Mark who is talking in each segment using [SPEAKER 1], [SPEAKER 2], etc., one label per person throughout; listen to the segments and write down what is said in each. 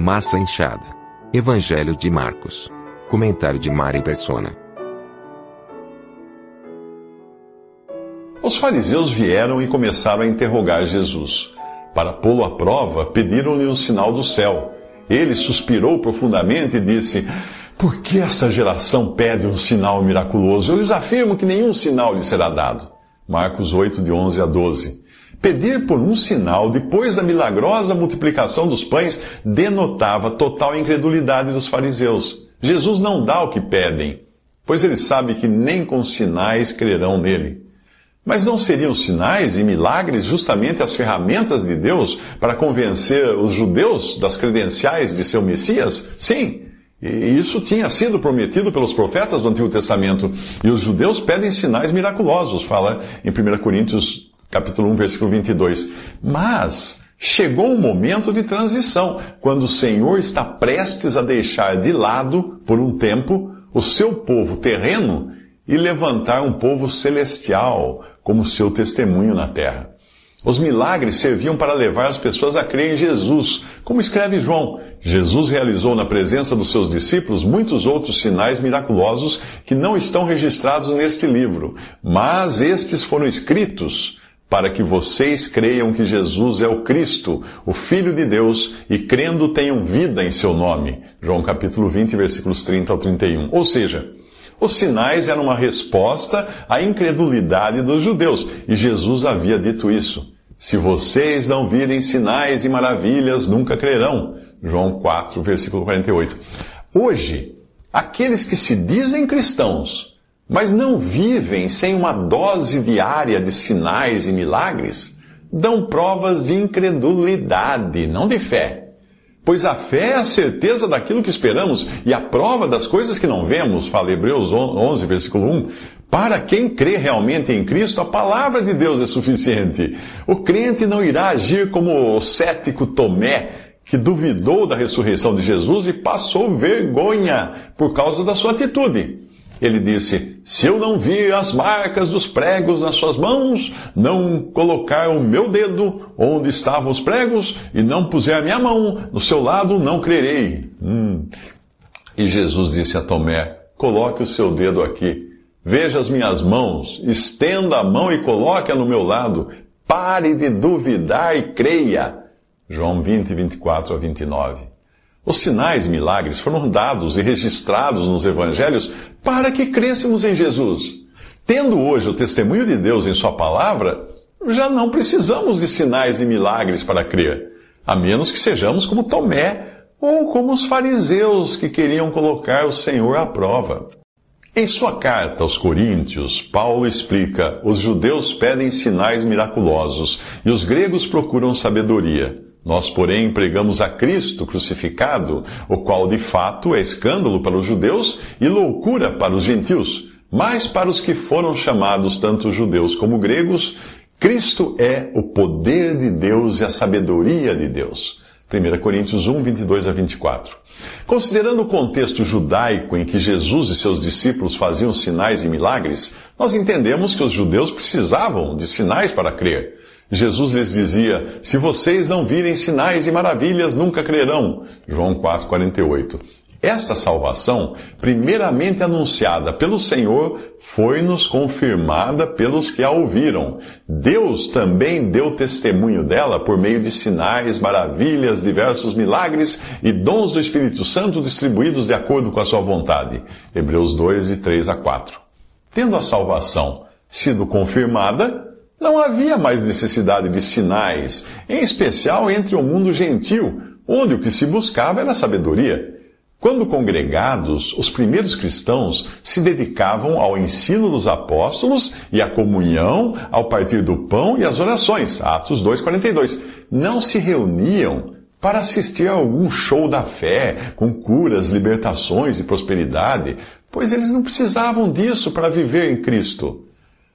[SPEAKER 1] Massa inchada. Evangelho de Marcos. Comentário de Mari Persona.
[SPEAKER 2] Os fariseus vieram e começaram a interrogar Jesus. Para pô-lo à prova, pediram-lhe um sinal do céu. Ele suspirou profundamente e disse: Por que essa geração pede um sinal miraculoso? Eu lhes afirmo que nenhum sinal lhe será dado. Marcos 8, de 11 a 12. Pedir por um sinal depois da milagrosa multiplicação dos pães denotava total incredulidade dos fariseus. Jesus não dá o que pedem, pois ele sabe que nem com sinais crerão nele. Mas não seriam sinais e milagres justamente as ferramentas de Deus para convencer os judeus das credenciais de seu Messias? Sim. E isso tinha sido prometido pelos profetas do Antigo Testamento. E os judeus pedem sinais miraculosos, fala em 1 Coríntios capítulo 1, versículo 22. Mas chegou um momento de transição, quando o Senhor está prestes a deixar de lado, por um tempo, o seu povo terreno e levantar um povo celestial como seu testemunho na terra. Os milagres serviam para levar as pessoas a crer em Jesus, como escreve João. Jesus realizou na presença dos seus discípulos muitos outros sinais miraculosos que não estão registrados neste livro, mas estes foram escritos para que vocês creiam que Jesus é o Cristo, o Filho de Deus, e crendo tenham vida em seu nome. João capítulo 20, versículos 30 ao 31. Ou seja, os sinais eram uma resposta à incredulidade dos judeus, e Jesus havia dito isso. Se vocês não virem sinais e maravilhas, nunca crerão. João 4, versículo 48. Hoje, aqueles que se dizem cristãos, mas não vivem sem uma dose diária de sinais e milagres, dão provas de incredulidade, não de fé. Pois a fé é a certeza daquilo que esperamos e a prova das coisas que não vemos, fala Hebreus 11, versículo 1. Para quem crê realmente em Cristo, a palavra de Deus é suficiente. O crente não irá agir como o cético Tomé, que duvidou da ressurreição de Jesus e passou vergonha por causa da sua atitude. Ele disse: Se eu não vir as marcas dos pregos nas suas mãos, não colocar o meu dedo onde estavam os pregos e não puser a minha mão no seu lado, não crerei. Hum. E Jesus disse a Tomé: Coloque o seu dedo aqui. Veja as minhas mãos, estenda a mão e coloque-a no meu lado. Pare de duvidar e creia. João 20, 24 a 29. Os sinais e milagres foram dados e registrados nos evangelhos para que crêssemos em Jesus. Tendo hoje o testemunho de Deus em Sua palavra, já não precisamos de sinais e milagres para crer, a menos que sejamos como Tomé ou como os fariseus que queriam colocar o Senhor à prova. Em sua carta aos Coríntios, Paulo explica: os judeus pedem sinais miraculosos e os gregos procuram sabedoria. Nós, porém, pregamos a Cristo crucificado, o qual de fato é escândalo para os judeus e loucura para os gentios. Mas para os que foram chamados, tanto judeus como gregos, Cristo é o poder de Deus e a sabedoria de Deus. 1 Coríntios 1, 22 a 24. Considerando o contexto judaico em que Jesus e seus discípulos faziam sinais e milagres, nós entendemos que os judeus precisavam de sinais para crer. Jesus lhes dizia: Se vocês não virem sinais e maravilhas, nunca crerão. João 4,48. Esta salvação, primeiramente anunciada pelo Senhor, foi-nos confirmada pelos que a ouviram. Deus também deu testemunho dela por meio de sinais, maravilhas, diversos milagres e dons do Espírito Santo distribuídos de acordo com a sua vontade. Hebreus 2, 3 a 4. Tendo a salvação sido confirmada, não havia mais necessidade de sinais, em especial entre o mundo gentil, onde o que se buscava era sabedoria. Quando congregados, os primeiros cristãos se dedicavam ao ensino dos apóstolos e à comunhão, ao partir do pão e às orações. Atos 2,42. Não se reuniam para assistir a algum show da fé, com curas, libertações e prosperidade, pois eles não precisavam disso para viver em Cristo.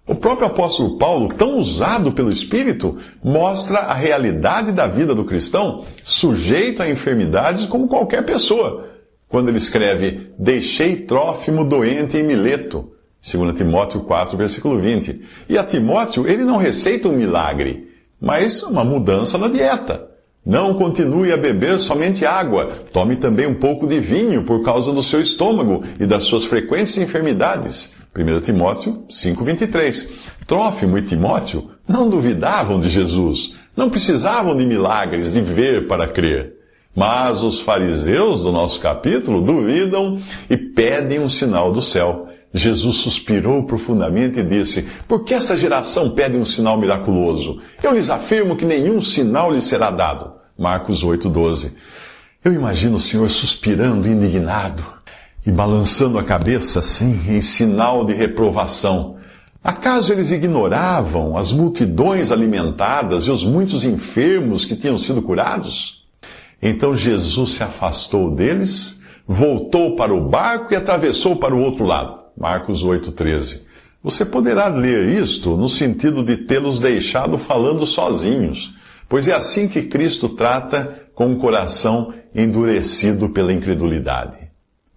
[SPEAKER 2] O próprio apóstolo Paulo, tão usado pelo Espírito, mostra a realidade da vida do cristão, sujeito a enfermidades como qualquer pessoa quando ele escreve: Deixei Trófimo doente em Mileto. 2 Timóteo 4, versículo 20. E a Timóteo, ele não receita um milagre, mas uma mudança na dieta. Não continue a beber somente água, tome também um pouco de vinho por causa do seu estômago e das suas frequentes enfermidades. 1 Timóteo 5,23. Trófimo e Timóteo não duvidavam de Jesus, não precisavam de milagres, de ver para crer. Mas os fariseus do nosso capítulo duvidam e pedem um sinal do céu. Jesus suspirou profundamente e disse: Por que essa geração pede um sinal miraculoso? Eu lhes afirmo que nenhum sinal lhes será dado. Marcos 8:12. Eu imagino o Senhor suspirando indignado e balançando a cabeça assim, em sinal de reprovação. Acaso eles ignoravam as multidões alimentadas e os muitos enfermos que tinham sido curados? Então Jesus se afastou deles, voltou para o barco e atravessou para o outro lado. Marcos 8,13. Você poderá ler isto no sentido de tê-los deixado falando sozinhos, pois é assim que Cristo trata com um coração endurecido pela incredulidade.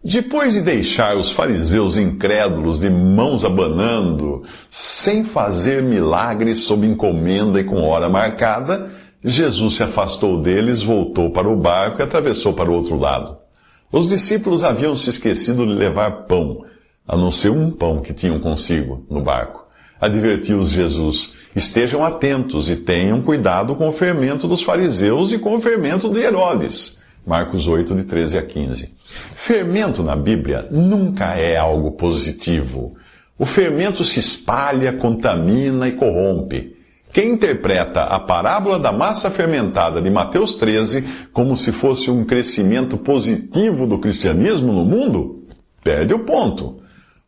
[SPEAKER 2] Depois de deixar os fariseus incrédulos de mãos abanando, sem fazer milagres sob encomenda e com hora marcada, Jesus se afastou deles, voltou para o barco e atravessou para o outro lado. Os discípulos haviam se esquecido de levar pão, a não ser um pão que tinham consigo no barco. Advertiu-os Jesus: estejam atentos e tenham cuidado com o fermento dos fariseus e com o fermento de Herodes. Marcos 8, de 13 a 15. Fermento na Bíblia nunca é algo positivo. O fermento se espalha, contamina e corrompe. Quem interpreta a parábola da massa fermentada de Mateus 13 como se fosse um crescimento positivo do cristianismo no mundo, perde o ponto.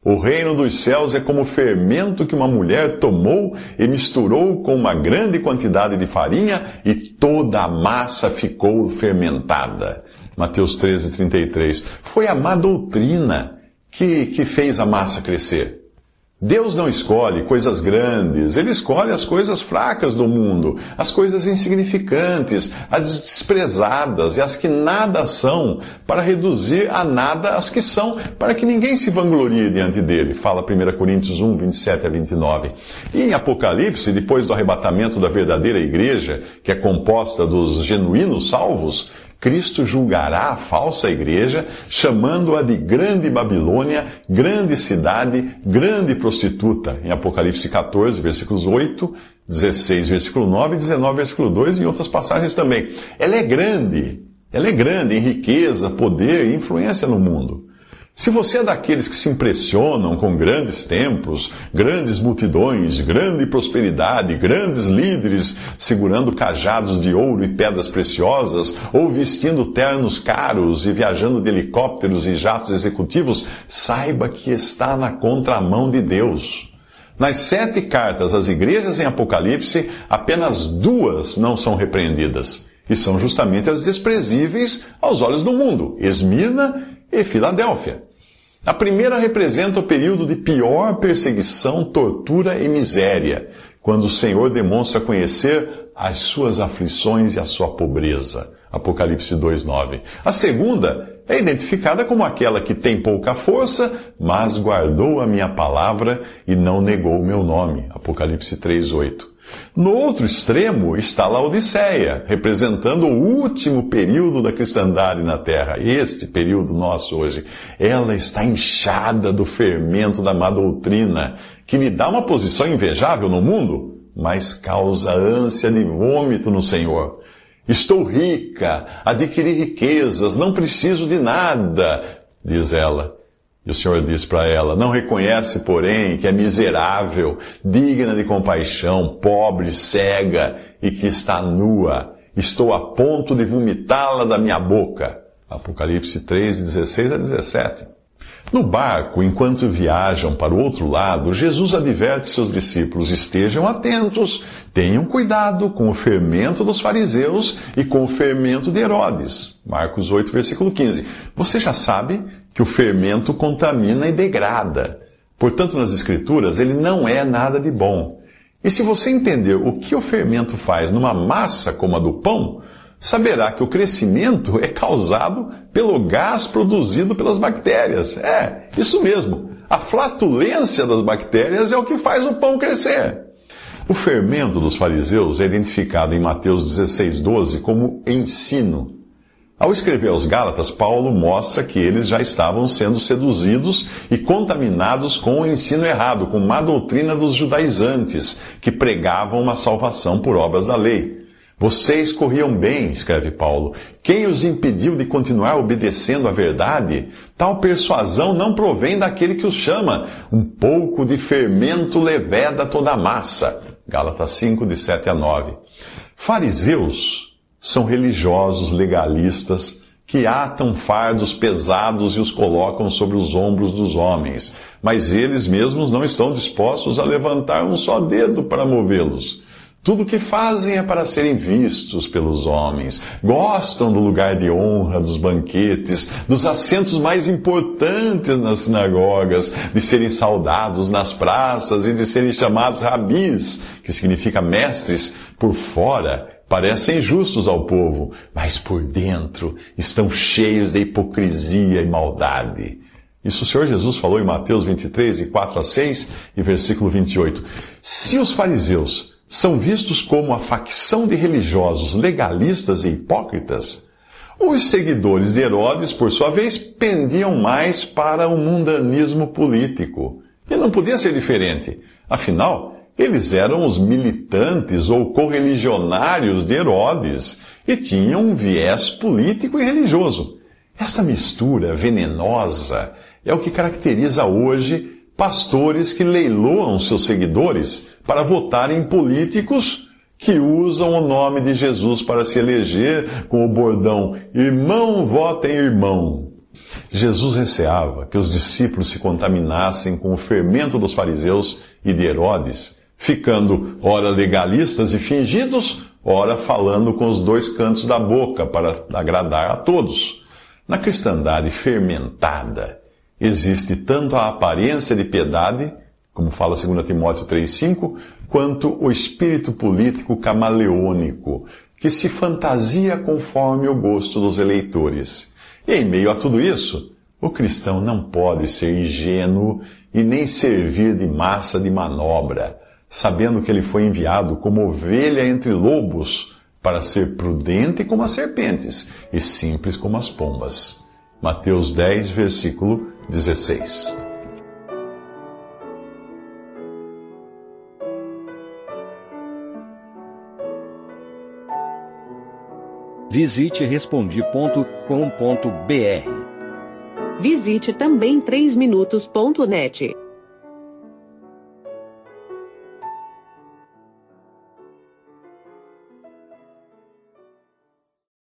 [SPEAKER 2] O reino dos céus é como fermento que uma mulher tomou e misturou com uma grande quantidade de farinha e toda a massa ficou fermentada. Mateus 13, 33. Foi a má doutrina que, que fez a massa crescer. Deus não escolhe coisas grandes, Ele escolhe as coisas fracas do mundo, as coisas insignificantes, as desprezadas e as que nada são, para reduzir a nada as que são, para que ninguém se vanglorie diante dele. Fala 1 Coríntios 1, 27 a 29. E em Apocalipse, depois do arrebatamento da verdadeira igreja, que é composta dos genuínos salvos, Cristo julgará a falsa igreja, chamando-a de grande Babilônia, grande cidade, grande prostituta, em Apocalipse 14, versículos 8, 16, versículo 9, 19, versículo 2 e outras passagens também. Ela é grande, ela é grande em riqueza, poder e influência no mundo. Se você é daqueles que se impressionam com grandes templos, grandes multidões, grande prosperidade, grandes líderes segurando cajados de ouro e pedras preciosas, ou vestindo ternos caros e viajando de helicópteros e jatos executivos, saiba que está na contramão de Deus. Nas sete cartas às igrejas em Apocalipse, apenas duas não são repreendidas. E são justamente as desprezíveis aos olhos do mundo, Esmirna e Filadélfia. A primeira representa o período de pior perseguição, tortura e miséria, quando o Senhor demonstra conhecer as suas aflições e a sua pobreza. Apocalipse 2:9. A segunda é identificada como aquela que tem pouca força, mas guardou a minha palavra e não negou o meu nome. Apocalipse 3:8. No outro extremo está Laodiceia, representando o último período da cristandade na Terra, este período nosso hoje. Ela está inchada do fermento da má doutrina, que lhe dá uma posição invejável no mundo, mas causa ânsia de vômito no Senhor. Estou rica, adquiri riquezas, não preciso de nada, diz ela. E o Senhor diz para ela: Não reconhece, porém, que é miserável, digna de compaixão, pobre, cega e que está nua. Estou a ponto de vomitá-la da minha boca. Apocalipse 3, 16 a 17. No barco, enquanto viajam para o outro lado, Jesus adverte seus discípulos: estejam atentos, tenham cuidado com o fermento dos fariseus e com o fermento de Herodes. Marcos 8, versículo 15. Você já sabe que o fermento contamina e degrada. Portanto, nas Escrituras, ele não é nada de bom. E se você entender o que o fermento faz numa massa como a do pão, saberá que o crescimento é causado pelo gás produzido pelas bactérias. É, isso mesmo. A flatulência das bactérias é o que faz o pão crescer. O fermento dos fariseus é identificado em Mateus 16, 12 como ensino. Ao escrever aos Gálatas, Paulo mostra que eles já estavam sendo seduzidos e contaminados com o ensino errado, com má doutrina dos judaizantes, que pregavam uma salvação por obras da lei. Vocês corriam bem, escreve Paulo. Quem os impediu de continuar obedecendo à verdade? Tal persuasão não provém daquele que os chama. Um pouco de fermento leveda toda a massa. Gálatas 5, de 7 a 9. Fariseus são religiosos legalistas que atam fardos pesados e os colocam sobre os ombros dos homens, mas eles mesmos não estão dispostos a levantar um só dedo para movê-los. Tudo o que fazem é para serem vistos pelos homens. Gostam do lugar de honra, dos banquetes, dos assentos mais importantes nas sinagogas, de serem saudados nas praças e de serem chamados rabis, que significa mestres, por fora. Parecem justos ao povo, mas por dentro estão cheios de hipocrisia e maldade. Isso o Senhor Jesus falou em Mateus 23, 4 a 6 e versículo 28. Se os fariseus são vistos como a facção de religiosos legalistas e hipócritas, os seguidores de Herodes, por sua vez, pendiam mais para o mundanismo político. E não podia ser diferente. Afinal, eles eram os militantes ou correligionários de Herodes e tinham um viés político e religioso. Essa mistura venenosa é o que caracteriza hoje pastores que leiloam seus seguidores para votarem em políticos que usam o nome de Jesus para se eleger com o bordão Irmão, votem irmão. Jesus receava que os discípulos se contaminassem com o fermento dos fariseus e de Herodes, ficando ora legalistas e fingidos, ora falando com os dois cantos da boca para agradar a todos. Na cristandade fermentada, existe tanto a aparência de piedade, como fala 2 Timóteo 3,5, quanto o espírito político camaleônico, que se fantasia conforme o gosto dos eleitores. E em meio a tudo isso, o cristão não pode ser ingênuo e nem servir de massa de manobra, sabendo que ele foi enviado como ovelha entre lobos para ser prudente como as serpentes e simples como as pombas. Mateus 10, versículo 16.
[SPEAKER 3] Visite respondi.com.br.
[SPEAKER 4] Visite também 3minutos.net.